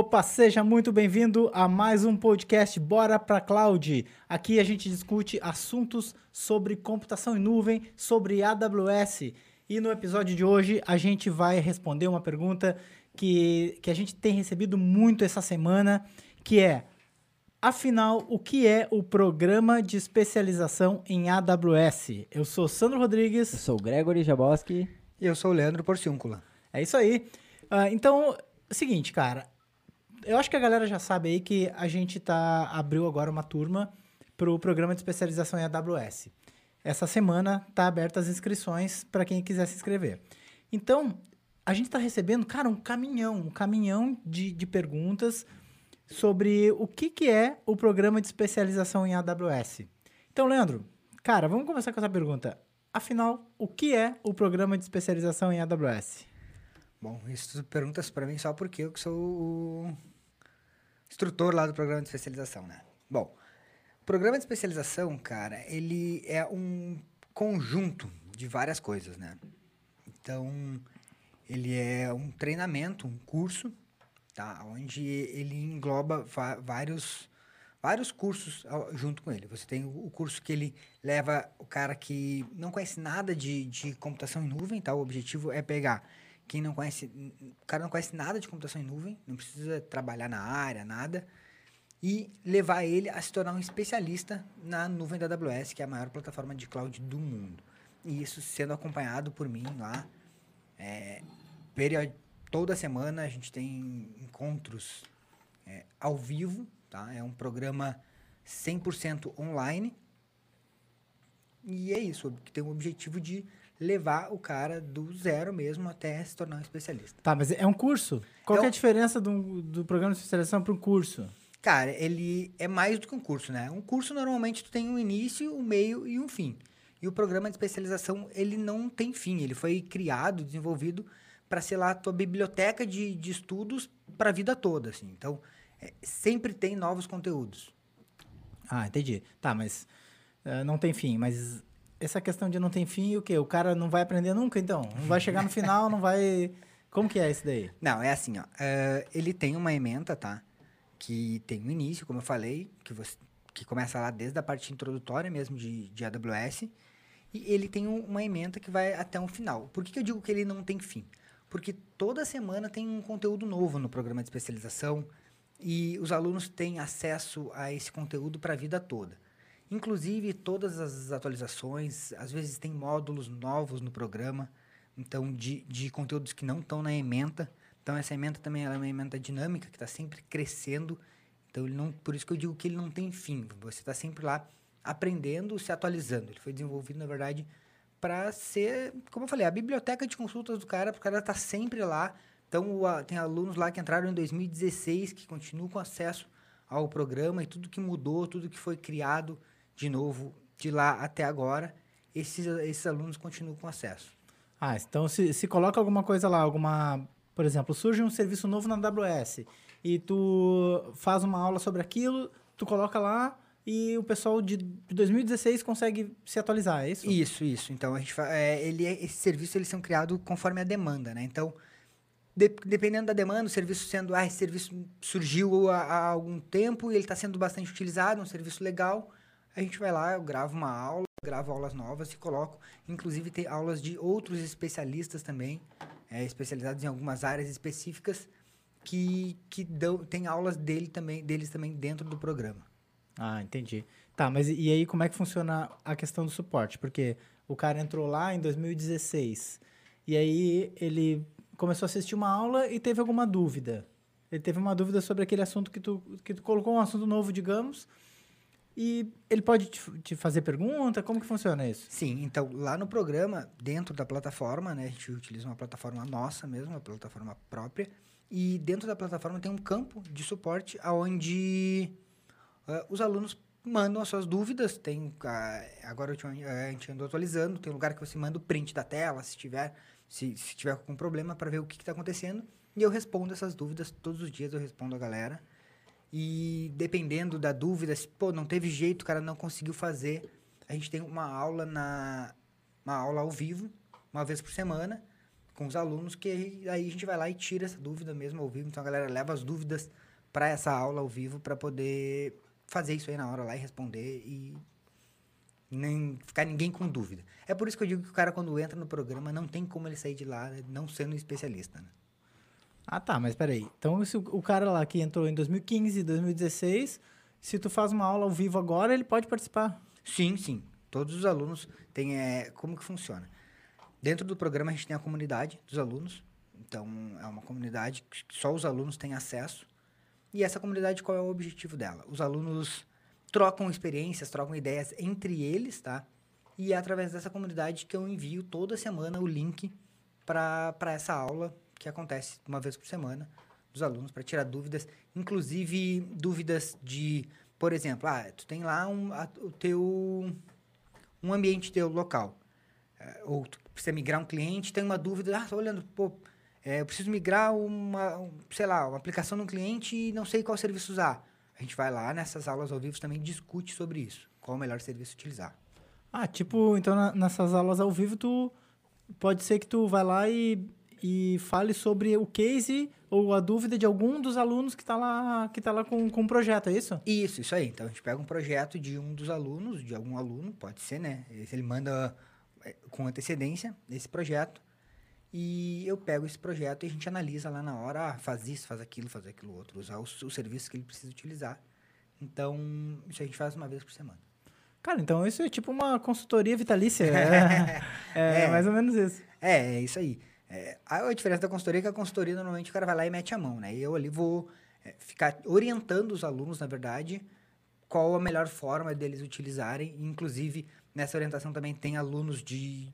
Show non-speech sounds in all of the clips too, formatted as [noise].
Opa, seja muito bem-vindo a mais um podcast Bora pra Cloud. Aqui a gente discute assuntos sobre computação em nuvem, sobre AWS. E no episódio de hoje a gente vai responder uma pergunta que, que a gente tem recebido muito essa semana, que é, afinal, o que é o Programa de Especialização em AWS? Eu sou Sandro Rodrigues. Eu sou o Gregory Jaboski. E eu sou o Leandro Porciúncula. É isso aí. Uh, então, é o seguinte, cara, eu acho que a galera já sabe aí que a gente tá abriu agora uma turma para o programa de especialização em AWS. Essa semana tá abertas as inscrições para quem quiser se inscrever. Então, a gente está recebendo, cara, um caminhão, um caminhão de, de perguntas sobre o que, que é o programa de especialização em AWS. Então, Leandro, cara, vamos começar com essa pergunta. Afinal, o que é o programa de especialização em AWS? Bom, isso perguntas para mim só porque eu sou o instrutor lá do programa de especialização, né? Bom, o programa de especialização, cara, ele é um conjunto de várias coisas, né? Então, ele é um treinamento, um curso, tá? Onde ele engloba vários vários cursos junto com ele. Você tem o curso que ele leva o cara que não conhece nada de, de computação em nuvem, tá? O objetivo é pegar quem não conhece, o cara não conhece nada de computação em nuvem, não precisa trabalhar na área, nada, e levar ele a se tornar um especialista na nuvem da AWS, que é a maior plataforma de cloud do mundo. E isso sendo acompanhado por mim lá. É, toda semana a gente tem encontros é, ao vivo, tá? É um programa 100% online. E é isso, que tem o objetivo de levar o cara do zero mesmo até se tornar um especialista. Tá, mas é um curso? Qual é, é a diferença do, do programa de especialização para um curso? Cara, ele é mais do que um curso, né? Um curso normalmente tu tem um início, um meio e um fim. E o programa de especialização, ele não tem fim. Ele foi criado, desenvolvido para ser lá a tua biblioteca de, de estudos para a vida toda, assim. Então, é, sempre tem novos conteúdos. Ah, entendi. Tá, mas uh, não tem fim. Mas essa questão de não tem fim, o quê? O cara não vai aprender nunca, então? Não vai chegar no final, não vai... [laughs] Como que é isso daí? Não, é assim, ó. Uh, ele tem uma ementa, tá? Que tem um início, como eu falei, que, você, que começa lá desde a parte introdutória mesmo de, de AWS. E ele tem um, uma ementa que vai até um final. Por que, que eu digo que ele não tem fim? Porque toda semana tem um conteúdo novo no programa de especialização e os alunos têm acesso a esse conteúdo para a vida toda. Inclusive, todas as atualizações, às vezes tem módulos novos no programa, então, de, de conteúdos que não estão na ementa. Então, essa ementa também é uma ementa dinâmica, que está sempre crescendo. Então, ele não, por isso que eu digo que ele não tem fim. Você está sempre lá aprendendo, se atualizando. Ele foi desenvolvido, na verdade, para ser, como eu falei, a biblioteca de consultas do cara, para o cara estar tá sempre lá. Então, o, tem alunos lá que entraram em 2016, que continuam com acesso ao programa e tudo que mudou, tudo que foi criado de novo de lá até agora, esses, esses alunos continuam com acesso. Ah, então se, se coloca alguma coisa lá, alguma, por exemplo, surge um serviço novo na AWS e tu faz uma aula sobre aquilo, tu coloca lá e o pessoal de 2016 consegue se atualizar, é isso? Isso, isso. Então a gente é, ele é, esses serviços eles são criados conforme a demanda, né? Então de, dependendo da demanda, o serviço sendo ah, esse serviço surgiu há, há algum tempo e ele está sendo bastante utilizado, um serviço legal, a gente vai lá, eu gravo uma aula, gravo aulas novas e coloco. Inclusive, tem aulas de outros especialistas também, é, especializados em algumas áreas específicas, que, que dão, tem aulas dele também, deles também dentro do programa. Ah, entendi. Tá, mas e aí como é que funciona a questão do suporte? Porque o cara entrou lá em 2016 e aí ele começou a assistir uma aula e teve alguma dúvida. Ele teve uma dúvida sobre aquele assunto que tu, que tu colocou, um assunto novo, digamos, e ele pode te, te, fazer pergunta? Como que funciona isso? Sim, então lá no programa, dentro da plataforma, né, a gente utiliza uma plataforma nossa mesmo, uma plataforma própria, e dentro da plataforma tem um campo de suporte onde uh, os alunos mandam as suas dúvidas. Tem, uh, agora a gente andou atualizando, tem lugar que você manda o print da tela, se tiver, se, se tiver algum problema, para ver o que está acontecendo. E eu respondo essas dúvidas, todos os dias eu respondo a galera. E dependendo da dúvida, se pô, não teve jeito, o cara não conseguiu fazer, a gente tem uma aula na uma aula ao vivo, uma vez por semana, com os alunos, que aí a gente vai lá e tira essa dúvida mesmo ao vivo. Então a galera leva as dúvidas para essa aula ao vivo para poder fazer isso aí na hora lá e responder e nem ficar ninguém com dúvida. É por isso que eu digo que o cara, quando entra no programa, não tem como ele sair de lá não sendo especialista. Né? Ah, tá, mas peraí. Então, se o, cara lá que entrou em 2015, 2016, se tu faz uma aula ao vivo agora, ele pode participar? Sim, sim. Todos os alunos têm... É, como que funciona? Dentro do programa, a gente tem a comunidade dos alunos. Então, é uma comunidade que só os alunos têm acesso. E essa comunidade, qual é o objetivo dela? Os alunos trocam experiências, trocam ideias entre eles, tá? E é através dessa comunidade que eu envio toda semana o link para essa aula que acontece uma vez por semana dos alunos para tirar dúvidas, inclusive dúvidas de, por exemplo, ah, tu tem lá um, a, o teu um ambiente teu local, é, ou tu precisa migrar um cliente, tem uma dúvida, ah, tô olhando, pô, é, eu preciso migrar uma, um, sei lá, uma aplicação no cliente e não sei qual serviço usar. A gente vai lá nessas aulas ao vivo também discute sobre isso. Qual o melhor serviço utilizar. Ah, tipo, então na, nessas aulas ao vivo tu pode ser que tu vai lá e, e fale sobre o case ou a dúvida de algum dos alunos que está lá que tá lá com, com o projeto, é isso? Isso, isso aí. Então a gente pega um projeto de um dos alunos, de algum aluno, pode ser, né? Ele manda é, com antecedência esse projeto e eu pego esse projeto e a gente analisa lá na hora, ah, faz isso, faz aquilo, faz aquilo outro, usar os, os serviços que ele precisa utilizar. Então, isso a gente faz uma vez por semana. Cara, então isso é tipo uma consultoria vitalícia. [laughs] é, é, é, mais ou menos isso. É, é isso aí. É, a diferença da consultoria é que a consultoria normalmente o cara vai lá e mete a mão, né? E eu ali vou é, ficar orientando os alunos, na verdade, qual a melhor forma deles utilizarem. Inclusive, nessa orientação também tem alunos de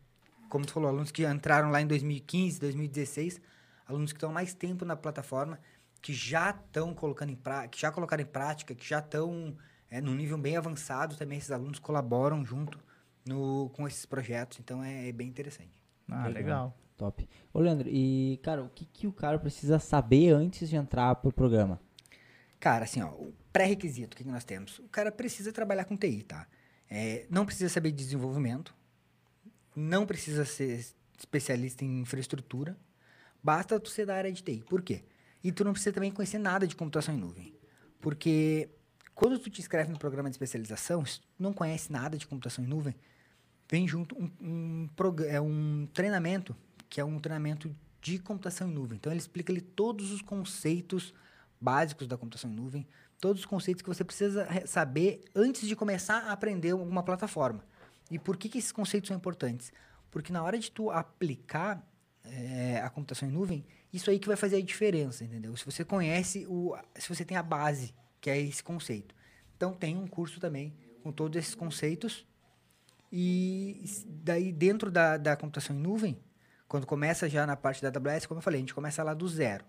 como tu falou, alunos que entraram lá em 2015, 2016, alunos que estão mais tempo na plataforma, que já estão colocando em prática, que já colocaram em prática, que já estão é, num nível bem avançado também, esses alunos colaboram junto no, com esses projetos, então é, é bem interessante. Ah, legal. legal. Top. Ô, Leandro, e, cara, o que, que o cara precisa saber antes de entrar pro programa? Cara, assim, ó, o pré-requisito que nós temos, o cara precisa trabalhar com TI, tá? É, não precisa saber de desenvolvimento, não precisa ser especialista em infraestrutura, basta tu ser da área de TI. Por quê? E tu não precisa também conhecer nada de computação em nuvem. Porque quando tu te inscreve no programa de especialização, se tu não conhece nada de computação em nuvem, vem junto um, um, é um treinamento, que é um treinamento de computação em nuvem. Então, ele explica ali todos os conceitos básicos da computação em nuvem, todos os conceitos que você precisa saber antes de começar a aprender alguma plataforma. E por que, que esses conceitos são importantes? Porque na hora de tu aplicar é, a computação em nuvem, isso aí que vai fazer a diferença, entendeu? Se você conhece, o, se você tem a base, que é esse conceito. Então, tem um curso também com todos esses conceitos. E daí, dentro da, da computação em nuvem, quando começa já na parte da AWS, como eu falei, a gente começa lá do zero.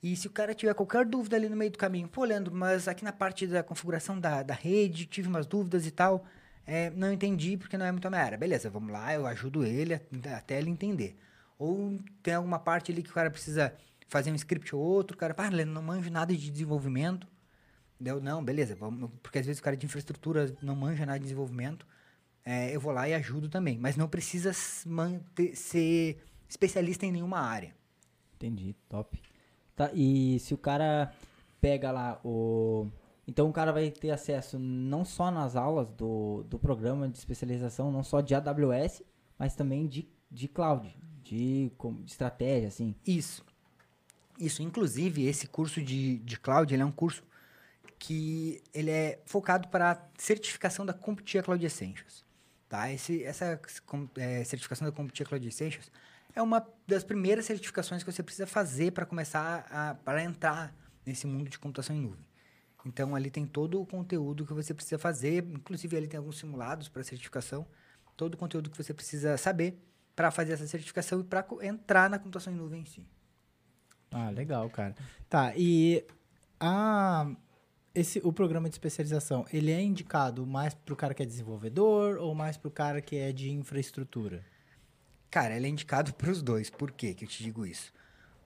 E se o cara tiver qualquer dúvida ali no meio do caminho, pô, Leandro, mas aqui na parte da configuração da, da rede, tive umas dúvidas e tal, é, não entendi porque não é muito a minha área. Beleza, vamos lá, eu ajudo ele até ele entender. Ou tem alguma parte ali que o cara precisa fazer um script ou outro, o cara, pá, não manjo nada de desenvolvimento. Deu, não, beleza, vamos, porque às vezes o cara de infraestrutura não manja nada de desenvolvimento. É, eu vou lá e ajudo também. Mas não precisa manter, ser especialista em nenhuma área. Entendi, top. Tá, e se o cara pega lá o então o cara vai ter acesso não só nas aulas do, do programa de especialização, não só de AWS, mas também de, de cloud, de, de estratégia, assim. Isso. Isso. Inclusive, esse curso de, de cloud, ele é um curso que ele é focado para a certificação da CompTIA Cloud Essentials. Tá? Esse, essa é, certificação da CompTIA Cloud Essentials é uma das primeiras certificações que você precisa fazer para começar a entrar nesse mundo de computação em nuvem. Então ali tem todo o conteúdo que você precisa fazer, inclusive ali tem alguns simulados para certificação, todo o conteúdo que você precisa saber para fazer essa certificação e para entrar na computação em nuvem em si. Ah, legal, cara. Tá, e a esse o programa de especialização, ele é indicado mais para o cara que é desenvolvedor ou mais para o cara que é de infraestrutura? Cara, ele é indicado para os dois. Por quê que eu te digo isso?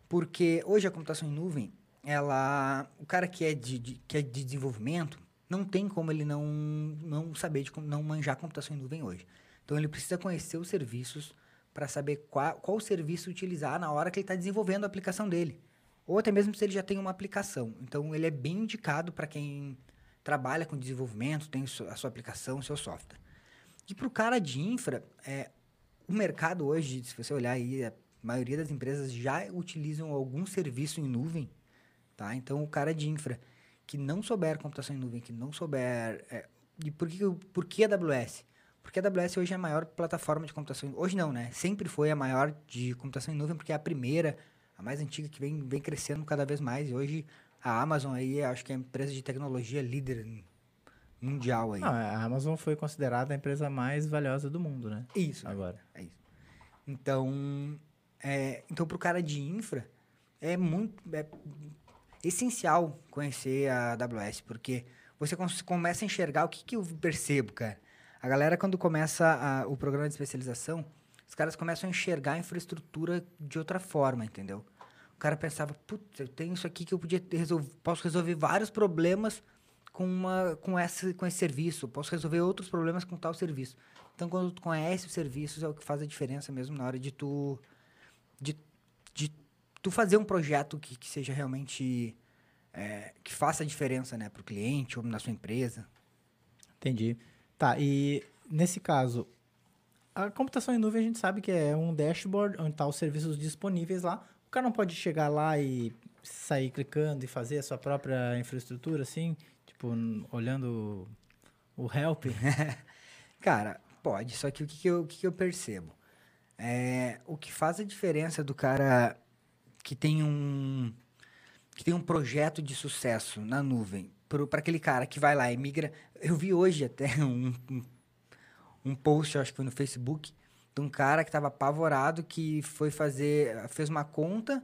Porque hoje a computação em nuvem, ela o cara que é de, de, que é de desenvolvimento não tem como ele não não saber de não manjar computação em nuvem hoje. Então ele precisa conhecer os serviços para saber qual, qual serviço utilizar na hora que ele está desenvolvendo a aplicação dele. Ou até mesmo se ele já tem uma aplicação. Então, ele é bem indicado para quem trabalha com desenvolvimento, tem a sua aplicação, o seu software. E para o cara de infra, é, o mercado hoje, se você olhar aí, a maioria das empresas já utilizam algum serviço em nuvem, tá? Então, o cara de infra que não souber computação em nuvem, que não souber... É, e por que, por que AWS? Porque a AWS hoje é a maior plataforma de computação. Hoje não, né? Sempre foi a maior de computação em nuvem, porque é a primeira, a mais antiga, que vem, vem crescendo cada vez mais. E hoje a Amazon aí, acho que é a empresa de tecnologia líder mundial aí. Não, a Amazon foi considerada a empresa mais valiosa do mundo, né? Isso. Agora. É isso. Então, é, então para o cara de infra, é muito é essencial conhecer a AWS, porque você começa a enxergar o que, que eu percebo, cara. A galera, quando começa a, o programa de especialização, os caras começam a enxergar a infraestrutura de outra forma, entendeu? O cara pensava, putz, eu tenho isso aqui que eu podia resolver, posso resolver vários problemas com, uma, com, essa, com esse serviço, posso resolver outros problemas com tal serviço. Então, quando tu conhece os serviços, é o que faz a diferença mesmo na hora de tu, de, de tu fazer um projeto que, que seja realmente, é, que faça a diferença, né, para o cliente ou na sua empresa. Entendi. Tá, e nesse caso, a computação em nuvem a gente sabe que é um dashboard onde tá os serviços disponíveis lá. O cara não pode chegar lá e sair clicando e fazer a sua própria infraestrutura, assim, tipo, olhando o help? [laughs] cara, pode, só que o que, que, eu, o que, que eu percebo? É, o que faz a diferença do cara que tem um que tem um projeto de sucesso na nuvem para aquele cara que vai lá e migra. Eu vi hoje até [laughs] um, um, um post, acho que foi no Facebook, de um cara que estava apavorado que foi fazer, fez uma conta,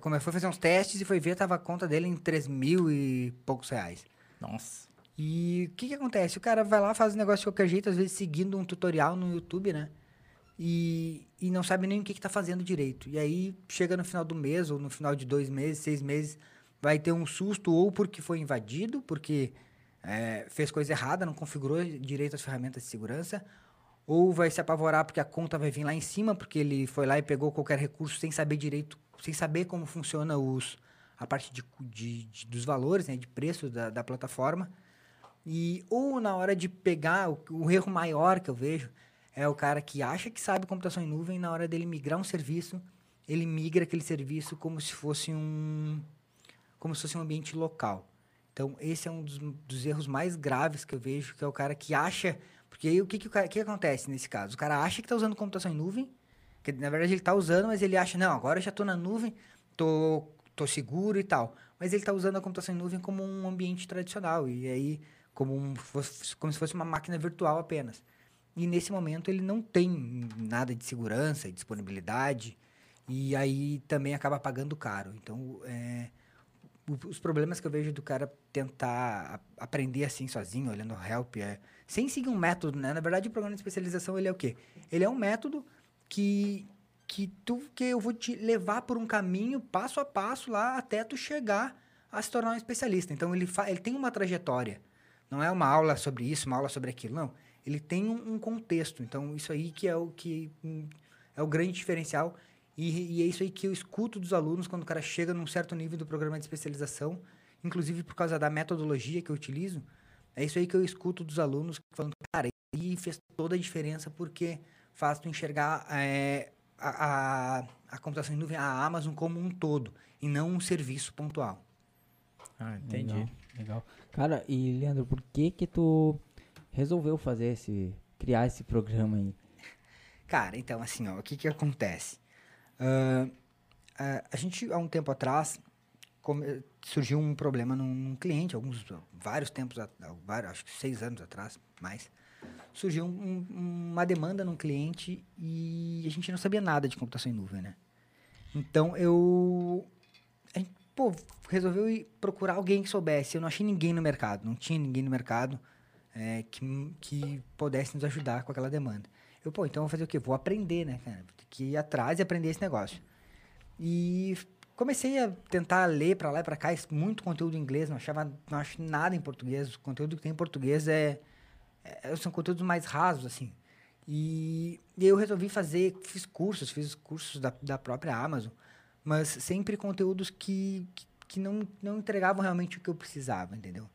como é, foi fazer uns testes e foi ver, tava a conta dele em 3 mil e poucos reais. Nossa. E o que que acontece? O cara vai lá, faz o negócio de qualquer jeito, às vezes seguindo um tutorial no YouTube, né? E, e não sabe nem o que que tá fazendo direito. E aí, chega no final do mês, ou no final de dois meses, seis meses, vai ter um susto ou porque foi invadido, porque é, fez coisa errada, não configurou direito as ferramentas de segurança, ou vai se apavorar porque a conta vai vir lá em cima, porque ele foi lá e pegou qualquer recurso sem saber direito, sem saber como funciona os, a parte de, de, de dos valores, né, de preço da, da plataforma. E, ou na hora de pegar, o, o erro maior que eu vejo é o cara que acha que sabe computação em nuvem, na hora dele migrar um serviço, ele migra aquele serviço como se fosse um, como se fosse um ambiente local. Então, esse é um dos, dos, erros mais graves que eu vejo, que é o cara que acha... Porque aí, o que, que, o cara, que acontece nesse caso? O cara acha que está usando computação em nuvem, que na verdade ele está usando, mas ele acha, não, agora eu já estou na nuvem, tô, tô seguro e tal. Mas ele está usando a computação em nuvem como um ambiente tradicional, e aí como, um, como se fosse uma máquina virtual apenas. E nesse momento ele não tem nada de segurança e disponibilidade, e aí também acaba pagando caro. Então, é, os problemas que eu vejo do cara tentar aprender assim sozinho, olhando help, é sem seguir um método, né? Na verdade, o programa de especialização ele é o quê? Ele é um método que que tu que eu vou te levar por um caminho passo a passo lá até tu chegar a se tornar um especialista. Então ele fa ele tem uma trajetória. Não é uma aula sobre isso, uma aula sobre aquilo, não. Ele tem um, um contexto. Então isso aí que é o que um, é o grande diferencial e, e, é isso aí que eu escuto dos alunos quando o cara chega num certo nível do programa de especialização, inclusive por causa da metodologia que eu utilizo. É isso aí que eu escuto dos alunos falando, cara, e fez toda a diferença porque faz tu enxergar é, a, a, a computação em nuvem, a Amazon como um todo, e não um serviço pontual. Ah, entendi. Legal, legal. Cara, e Leandro, por que que tu resolveu fazer esse, criar esse programa aí? Cara, então assim, ó, o que que acontece? Uh, uh, a gente, há um tempo atrás, come, surgiu um problema num, num, cliente, alguns, vários tempos, vários, acho que seis anos atrás, mais. Surgiu um, uma demanda num cliente e a gente não sabia nada de computação em nuvem, né? Então, eu... A gente, pô, resolveu ir procurar alguém que soubesse. Eu não achei ninguém no mercado, não tinha ninguém no mercado é, que, que pudesse nos ajudar com aquela demanda. Eu, pô, então vou fazer o quê? Vou aprender, né, cara? Vou ter que ir atrás e aprender esse negócio. E comecei a tentar ler para lá e para cá muito conteúdo em inglês, não achava não acho nada em português. O conteúdo que tem em português é, é são conteúdos mais rasos assim. E, e eu resolvi fazer, fiz cursos, fiz cursos da, da própria Amazon, mas sempre conteúdos que, que, que não, não entregavam realmente o que eu precisava, entendeu?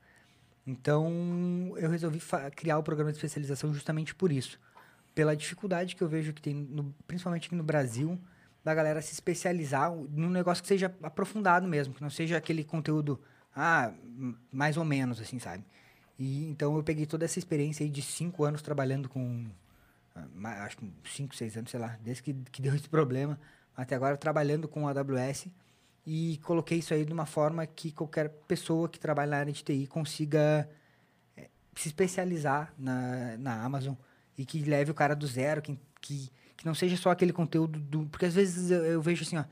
Então, eu resolvi criar o programa de especialização justamente por isso. Pela dificuldade que eu vejo que tem, no, principalmente aqui no Brasil, da galera se especializar num negócio que seja aprofundado mesmo, que não seja aquele conteúdo, ah, mais ou menos, assim, sabe? E, então, eu peguei toda essa experiência aí de cinco anos trabalhando com, ah, acho que cinco, seis anos, sei lá, desde que, que deu [laughs] esse problema, até agora trabalhando com a AWS, e coloquei isso aí de uma forma que qualquer pessoa que trabalha na área de TI consiga é, se especializar na, na Amazon e que leve o cara do zero, que, que, que não seja só aquele conteúdo do... Porque às vezes eu, eu vejo assim, ó,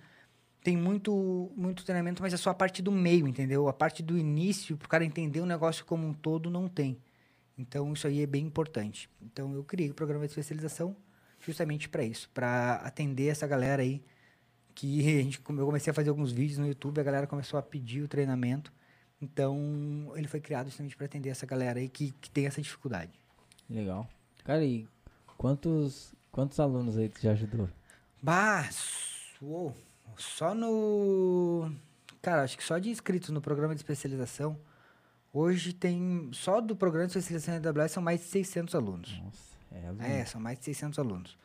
tem muito, muito treinamento, mas é só a parte do meio, entendeu? A parte do início, para o cara entender o negócio como um todo, não tem. Então, isso aí é bem importante. Então, eu criei o programa de especialização justamente para isso, para atender essa galera aí que [laughs] a gente, eu comecei a fazer alguns vídeos no YouTube, a galera começou a pedir o treinamento. Então, ele foi criado justamente para atender essa galera aí que, que tem essa dificuldade. Legal. Cara, e quantos, quantos alunos aí tu já ajudou? Bah, uou, só no... Cara, acho que só de inscritos no programa de especialização, hoje tem... Só do programa de especialização da AWS são mais de 600 alunos. Nossa, é aluno. É, são mais de 600 alunos.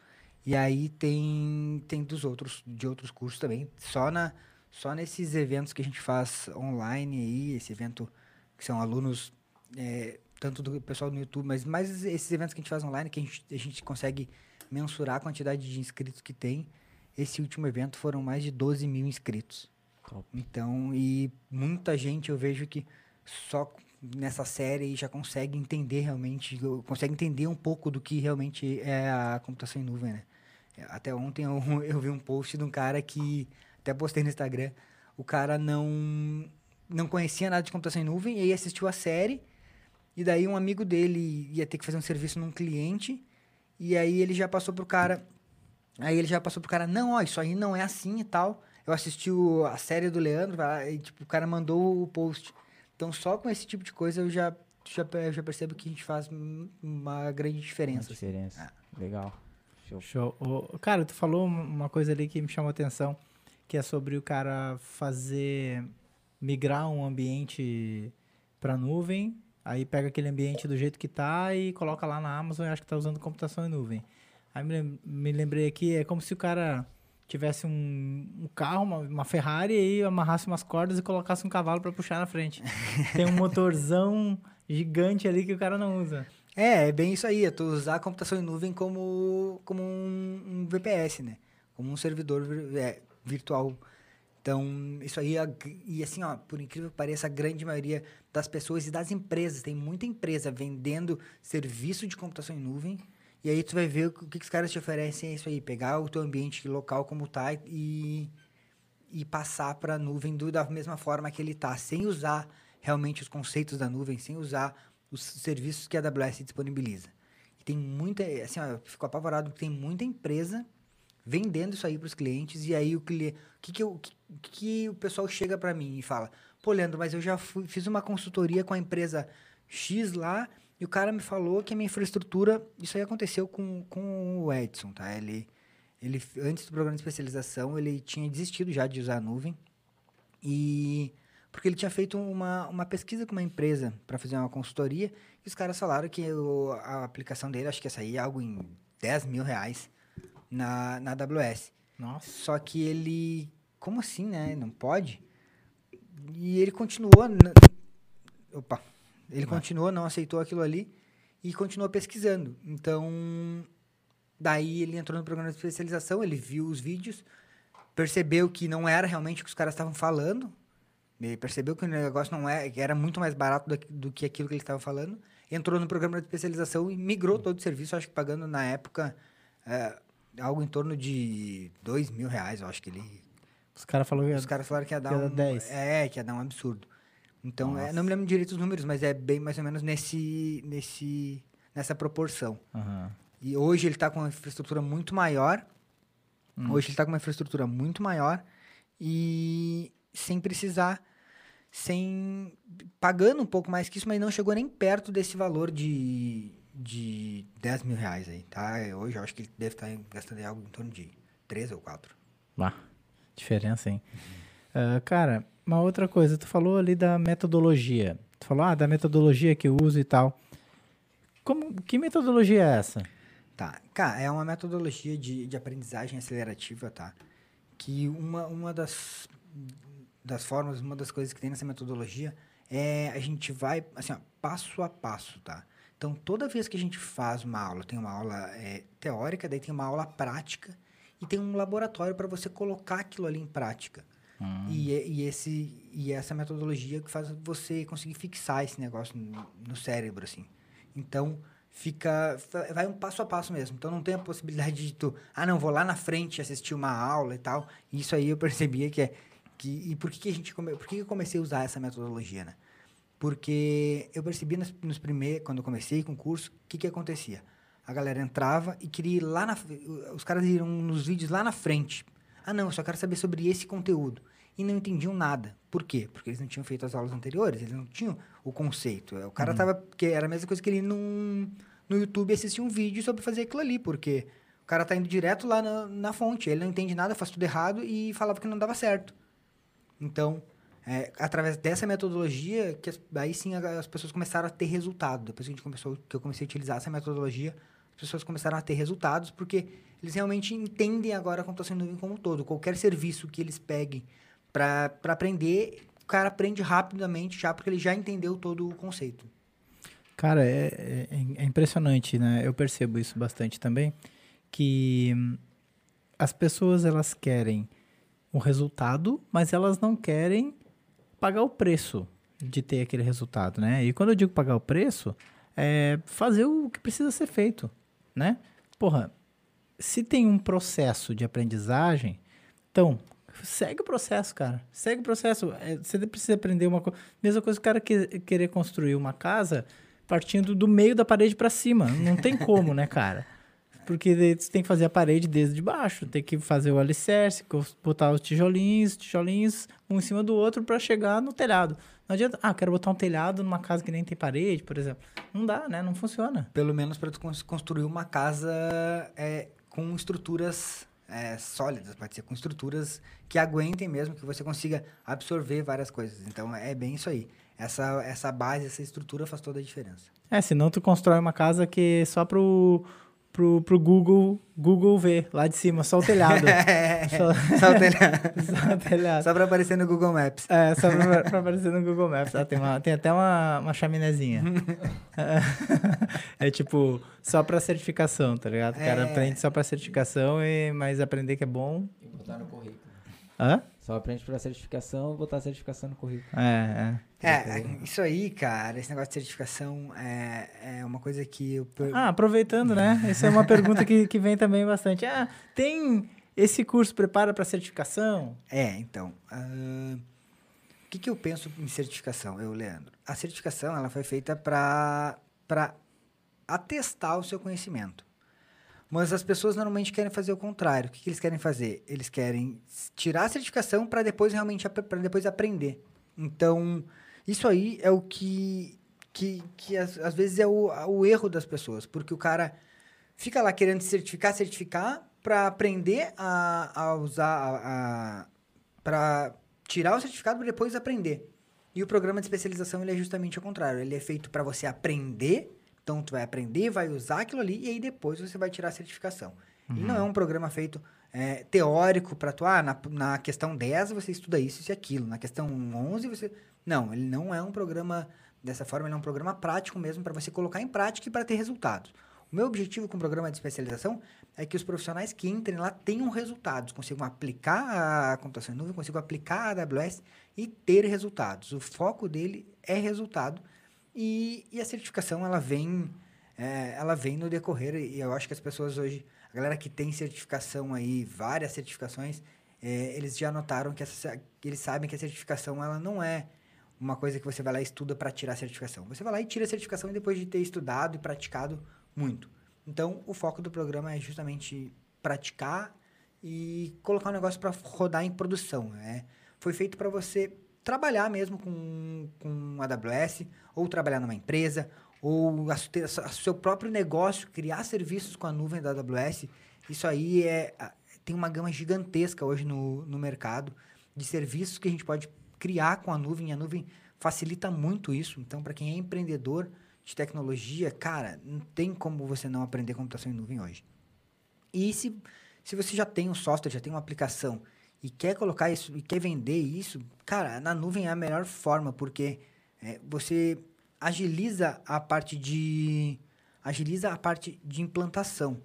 E aí tem, tem dos outros, de outros cursos também. Só, na, só nesses eventos que a gente faz online aí, esse evento que são alunos, é, tanto do pessoal no YouTube, mas mais esses eventos que a gente faz online, que a gente, a gente consegue mensurar a quantidade de inscritos que tem. Esse último evento foram mais de 12 mil inscritos. Top. Então, e muita gente eu vejo que só nessa série já consegue entender realmente, consegue entender um pouco do que realmente é a computação em nuvem, né? Até ontem eu, [laughs] eu vi um post de um cara que, até postei no Instagram, o cara não, não conhecia nada de computação em nuvem, e aí assistiu a série, e daí um amigo dele ia ter que fazer um serviço num cliente, e aí ele já passou pro cara, aí ele já passou pro cara, não, ó, isso aí não é assim e tal. Eu assisti o, a série do Leandro, e tipo, o cara mandou o post. Então só com esse tipo de coisa eu já, já, eu já percebo que a gente faz uma grande diferença. Uma diferença. Assim. Ah. Legal. Show. Show. O, cara, tu falou uma coisa ali que me chamou a atenção, que é sobre o cara fazer migrar um ambiente para nuvem, aí pega aquele ambiente do jeito que tá e coloca lá na Amazon e acha que tá usando computação em nuvem. Aí me, lembrei aqui, é como se o cara tivesse um, um carro, uma, uma, Ferrari, e aí amarrasse umas cordas e colocasse um cavalo para puxar na frente. [laughs] Tem um motorzão gigante ali que o cara não usa. É, é bem isso aí, é tu usar a computação em nuvem como, como um, um VPS, né? Como um servidor é, virtual. Então, isso aí, e assim, ó, por incrível que pareça, a grande maioria das pessoas e das empresas, tem muita empresa vendendo serviço de computação em nuvem, e aí tu vai ver o que, que os caras te oferecem, é isso aí, pegar o teu ambiente local como tá e, e passar para a nuvem do, da mesma forma que ele tá, sem usar realmente os conceitos da nuvem, sem usar os serviços que a AWS disponibiliza. E tem muita, assim, ó, eu fico apavorado porque tem muita empresa vendendo isso aí para os clientes e aí o cliente, que que, que, que o pessoal chega para mim e fala, pô, Leandro, mas eu já fui, fiz uma consultoria com a empresa X lá e o cara me falou que a minha infraestrutura, isso aí aconteceu com, com o Edson, tá? Ele, ele, antes do programa de especialização, ele tinha desistido já de usar a nuvem e porque ele tinha feito uma, uma pesquisa com uma empresa para fazer uma consultoria e os caras falaram que o, a aplicação dele, acho que ia sair algo em 10 mil reais na, na AWS. Nossa. Só que ele. Como assim, né? Não pode? E ele continuou. Opa! Ele Vai. continuou, não aceitou aquilo ali e continuou pesquisando. Então, daí ele entrou no programa de especialização, ele viu os vídeos, percebeu que não era realmente o que os caras estavam falando, percebeu que o negócio não é, que era muito mais barato do, do que aquilo que ele estava falando. Entrou no programa de especialização e migrou todo o serviço, acho que pagando na época é, algo em torno de dois mil reais, eu acho que ele. Os caras falaram, Os caras falaram que ia dar um. 10. É, que ia dar um absurdo. Então, é, não me lembro direito os números, mas é bem mais ou menos nesse, nesse, nessa proporção. Uhum. E hoje ele está com uma infraestrutura muito maior. Hum. Hoje ele está com uma infraestrutura muito maior e sem precisar sem pagando um pouco mais que isso, mas não chegou nem perto desse valor de, de 10 mil reais aí, tá? Hoje eu acho que ele deve estar gastando algo em torno de 3 ou 4. Ah, diferença, hein? Uh, cara, uma outra coisa, tu falou ali da metodologia. Tu falou, ah, da metodologia que eu uso e tal. Como, que metodologia é essa? Tá, cara, é uma metodologia de, de aprendizagem acelerativa, tá? Que uma, uma das, das formas, uma das coisas que tem nessa metodologia é a gente vai, assim, ó, passo a passo, tá? Então, toda vez que a gente faz uma aula, tem uma aula é, teórica, daí tem uma aula prática e tem um laboratório para você colocar aquilo ali em prática. Hum. E, e, esse, e essa metodologia que faz você conseguir fixar esse negócio no, no cérebro, assim. Então, fica vai um passo a passo mesmo. Então não tem a possibilidade de tu, ah, não, vou lá na frente assistir uma aula e tal. Isso aí eu percebia que é que e por que, que a gente come, por que, que eu comecei a usar essa metodologia, né? Porque eu percebi nos, nos primeiros, quando eu comecei com o curso, o que, que acontecia? A galera entrava e queria ir lá na. Os caras iam nos vídeos lá na frente. Ah, não, eu só quero saber sobre esse conteúdo. E não entendiam nada. Por quê? Porque eles não tinham feito as aulas anteriores, eles não tinham o conceito. O cara uhum. tava. Que era a mesma coisa que ele num, no YouTube assistir um vídeo sobre fazer aquilo ali, porque o cara tá indo direto lá na, na fonte, ele não entende nada, faz tudo errado e falava que não dava certo. Então, é, através dessa metodologia, que as, aí sim as pessoas começaram a ter resultado. Depois que, a gente começou, que eu comecei a utilizar essa metodologia, as pessoas começaram a ter resultados, porque eles realmente entendem agora a computação em nuvem como um todo. Qualquer serviço que eles peguem para aprender, o cara aprende rapidamente já, porque ele já entendeu todo o conceito. Cara, é, é, é impressionante, né? Eu percebo isso bastante também, que as pessoas elas querem o resultado, mas elas não querem pagar o preço de ter aquele resultado, né? E quando eu digo pagar o preço, é fazer o que precisa ser feito, né? Porra, se tem um processo de aprendizagem, então segue o processo, cara. Segue o processo. É, você precisa aprender uma coisa. Mesma coisa o cara que, querer construir uma casa partindo do meio da parede para cima. Não tem como, né, cara? Porque você tem que fazer a parede desde baixo, tem que fazer o alicerce, botar os tijolinhos, tijolinhos um em cima do outro para chegar no telhado. Não adianta, ah, quero botar um telhado numa casa que nem tem parede, por exemplo. Não dá, né? Não funciona. Pelo menos para tu construir uma casa é, com estruturas é, sólidas, pode ser com estruturas que aguentem mesmo, que você consiga absorver várias coisas. Então é bem isso aí. Essa, essa base, essa estrutura faz toda a diferença. É, senão tu constrói uma casa que só pro pro, pro Google, Google ver lá de cima, só o telhado. [laughs] só... só... o telhado. [laughs] só o telhado. Só pra aparecer no Google Maps. É, só pra, pra aparecer no Google Maps. Ah, tem, uma, tem até uma, uma chaminézinha. [laughs] é tipo, só pra certificação, tá ligado? O cara é... aprende só pra certificação, e, mas aprender que é bom. E botar no currículo. Hã? Só aprende pra certificação, botar a certificação no currículo. É, é. É, isso aí, cara, esse negócio de certificação é, é uma coisa que eu... Ah, aproveitando, né? Essa é uma pergunta que, que vem também bastante. Ah, tem esse curso prepara para certificação? É, então. Uh, o que, que eu penso em certificação, eu, Leandro? A certificação, ela foi feita para atestar o seu conhecimento. Mas as pessoas normalmente querem fazer o contrário. O que, que eles querem fazer? Eles querem tirar a certificação para depois realmente para depois aprender. Então, isso aí é o que, que, que às, às vezes é o, o erro das pessoas. Porque o cara fica lá querendo certificar, certificar, para aprender a, a usar, para tirar o certificado para depois aprender. E o programa de especialização ele é justamente o contrário. Ele é feito para você aprender então, tu vai aprender, vai usar aquilo ali e aí depois você vai tirar a certificação. Uhum. E não é um programa feito é, teórico para tu, ah, na, na questão 10 você estuda isso e aquilo, na questão 11 você... Não, ele não é um programa dessa forma, ele é um programa prático mesmo para você colocar em prática e para ter resultados. O meu objetivo com o programa de especialização é que os profissionais que entrem lá tenham resultados, consigam aplicar a computação em nuvem, consigam aplicar a AWS e ter resultados. O foco dele é resultado e, e a certificação, ela vem, é, ela vem no decorrer, e eu acho que as pessoas hoje, a galera que tem certificação aí, várias certificações, é, eles já notaram que essa, eles sabem que a certificação, ela não é uma coisa que você vai lá e estuda para tirar a certificação. Você vai lá e tira a certificação depois de ter estudado e praticado muito. Então, o foco do programa é justamente praticar e colocar o negócio para rodar em produção. Né? Foi feito para você trabalhar mesmo com, com AWS, ou trabalhar numa empresa, ou o seu próprio negócio, criar serviços com a nuvem da AWS, isso aí é, tem uma gama gigantesca hoje no, no mercado de serviços que a gente pode criar com a nuvem. A nuvem facilita muito isso. Então, para quem é empreendedor de tecnologia, cara, não tem como você não aprender computação em nuvem hoje. E se, se você já tem um software, já tem uma aplicação e quer colocar isso e quer vender isso, cara, na nuvem é a melhor forma, porque é, você agiliza a parte de agiliza a parte de implantação.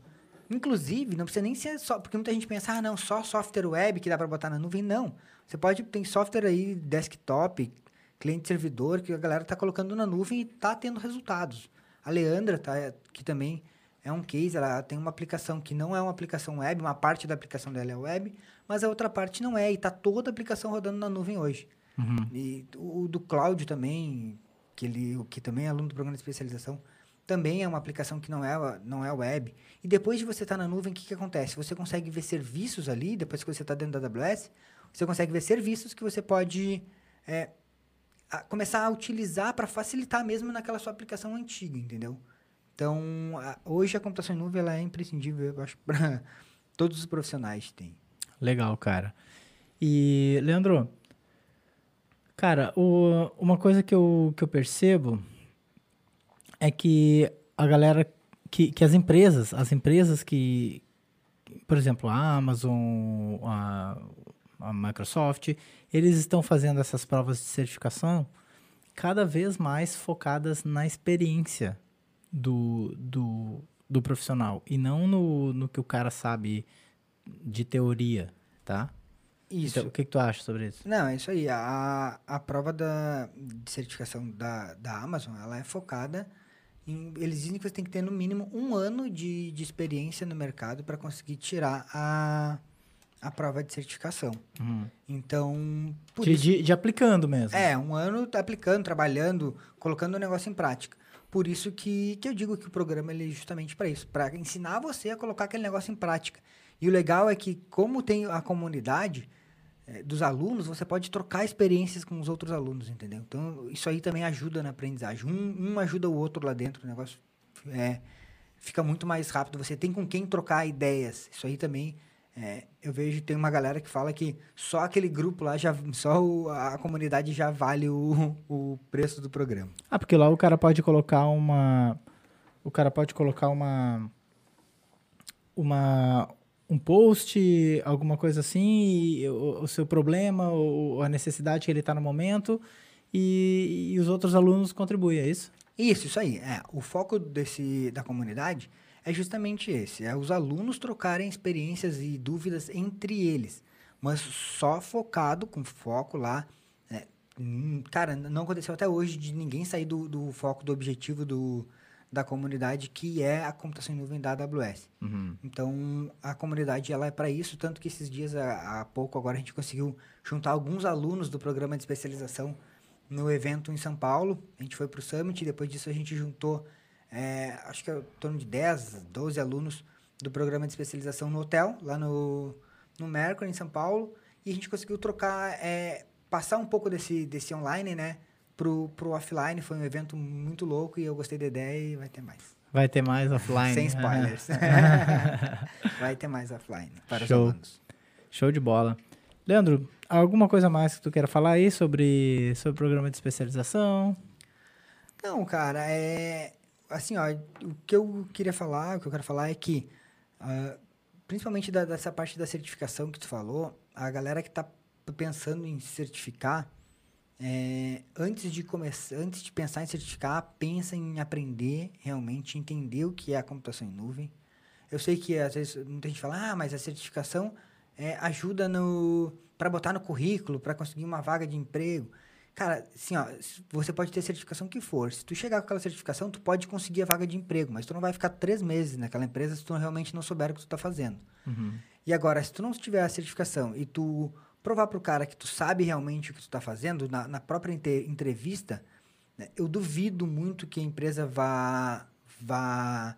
Inclusive, não precisa nem ser só, porque muita gente pensa, ah, não, só software web que dá para botar na nuvem. Não. Você pode, tem software aí, desktop, cliente servidor, que a galera está colocando na nuvem e está tendo resultados. A Leandra, tá, que também é um case, ela tem uma aplicação que não é uma aplicação web, uma parte da aplicação dela é web, mas a outra parte não é, e está toda a aplicação rodando na nuvem hoje. Uhum. E o do Cloud também, que ele que também é aluno do programa de especialização, também é uma aplicação que não é, não é web. E depois de você estar tá na nuvem, o que, que acontece? Você consegue ver serviços ali, depois que você está dentro da AWS, você consegue ver serviços que você pode é, a, começar a utilizar para facilitar mesmo naquela sua aplicação antiga, entendeu? Então, a, hoje a computação em nuvem ela é imprescindível, eu acho, [laughs] para todos os profissionais tem. Legal, cara. E, Leandro, cara, o, uma coisa que eu, que eu percebo é que a galera, que, que as empresas, as empresas que, por exemplo, a Amazon, a, a Microsoft, eles estão fazendo essas provas de certificação cada vez mais focadas na experiência do, do, do profissional e não no, no que o cara sabe de teoria, tá? Isso. Então, o que, que, tu acha sobre isso? Não, é isso aí. A, a prova da, de certificação da, da Amazon, ela é focada eles dizem que você tem que ter no mínimo um ano de, de experiência no mercado para conseguir tirar a, a prova de certificação. Uhum. Então. De, isso, de, de, aplicando mesmo. É, um ano aplicando, trabalhando, colocando o negócio em prática. Por isso que, que eu digo que o programa ele é justamente para isso para ensinar você a colocar aquele negócio em prática. E o legal é que, como tem a comunidade é, dos alunos, você pode trocar experiências com os outros alunos, entendeu? Então, isso aí também ajuda na aprendizagem. Um, um ajuda o outro lá dentro, o negócio é, fica muito mais rápido. Você tem com quem trocar ideias. Isso aí também, é, eu vejo, tem uma galera que fala que só aquele grupo lá, já, só o, a comunidade já vale o, o preço do programa. Ah, porque lá o cara pode colocar uma... O cara pode colocar uma... Uma, um post, alguma coisa assim, o, o, seu problema, ou a necessidade que ele está no momento, e, e, os outros alunos contribuem, é isso? Isso, isso aí. É, o foco desse, da comunidade é justamente esse, é os alunos trocarem experiências e dúvidas entre eles, mas só focado, com foco lá, é, hum, cara, não aconteceu até hoje de ninguém sair do, do foco, do objetivo do, da comunidade, que é a computação em nuvem da AWS. Uhum. Então, a comunidade ela é para isso, tanto que esses dias, há, há, pouco, agora a gente conseguiu juntar alguns alunos do programa de especialização no evento em São Paulo. A gente foi para o Summit, e depois disso a gente juntou, é, acho que é em torno de 10, 12 alunos do programa de especialização no hotel, lá no, no Mercury, em São Paulo, e a gente conseguiu trocar, é, passar um pouco desse, desse online, né? pro, pro offline. Foi um evento muito louco e eu gostei da ideia e vai ter mais. Vai ter mais offline. Sem spoilers. [laughs] vai ter mais offline para Show. os alunos. Show de bola. Leandro, alguma coisa mais que tu queira falar aí sobre, sobre o programa de especialização? Não, cara, é... Assim, ó, o que eu queria falar, o que eu quero falar é que, uh, principalmente da, dessa parte da certificação que tu falou, a galera que está pensando em certificar, é, antes de começar, antes de pensar em certificar, pensa em aprender realmente, entender o que é a computação em nuvem. Eu sei que às vezes muita gente fala, ah, mas a certificação é, ajuda no para botar no currículo, para conseguir uma vaga de emprego. Cara, assim, ó, você pode ter certificação que for. Se tu chegar com aquela certificação, tu pode conseguir a vaga de emprego, mas tu não vai ficar três meses naquela empresa se tu realmente não souber o que tu está fazendo. Uhum. E agora, se tu não tiver a certificação e tu provar para o cara que tu sabe realmente o que tu está fazendo, na, na própria entrevista, né, eu duvido muito que a empresa vá, vá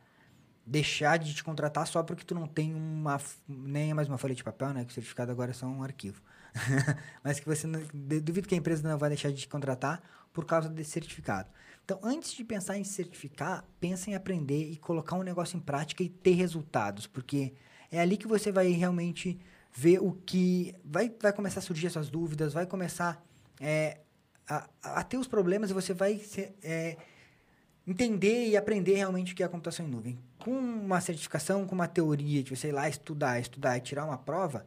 deixar de te contratar só porque tu não tem uma nem é mais uma folha de papel, né? Que o certificado agora é só um arquivo. [laughs] mas que você não, duvido que a empresa não vai deixar de te contratar por causa desse certificado. Então, antes de pensar em certificar, pensa em aprender e colocar um negócio em prática e ter resultados, porque é ali que você vai realmente ver o que vai, vai começar a surgir essas dúvidas, vai começar é, a, a ter os problemas e você vai é, entender e aprender realmente o que é a computação em nuvem. Com uma certificação, com uma teoria de você ir lá estudar, estudar e tirar uma prova,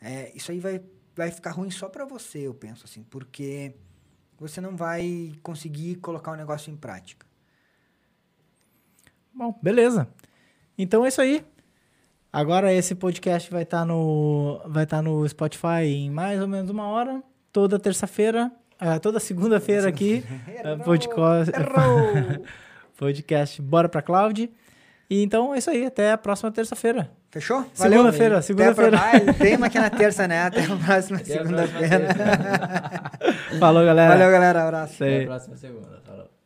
é, isso aí vai, vai ficar ruim só para você, eu penso assim, porque você não vai conseguir colocar o negócio em prática. Bom, beleza. Então é isso aí. Agora esse podcast vai estar no vai estar no Spotify em mais ou menos uma hora, toda terça-feira, ah, toda segunda-feira aqui, ah, podcast, [laughs] podcast Bora pra Cloud. E então é isso aí, até a próxima terça-feira. Fechou? Segunda-feira, segunda-feira. tema aqui na terça, né? Até a próxima segunda-feira. Falou, galera. Valeu, galera. Abraço. Até a próxima segunda. Falou.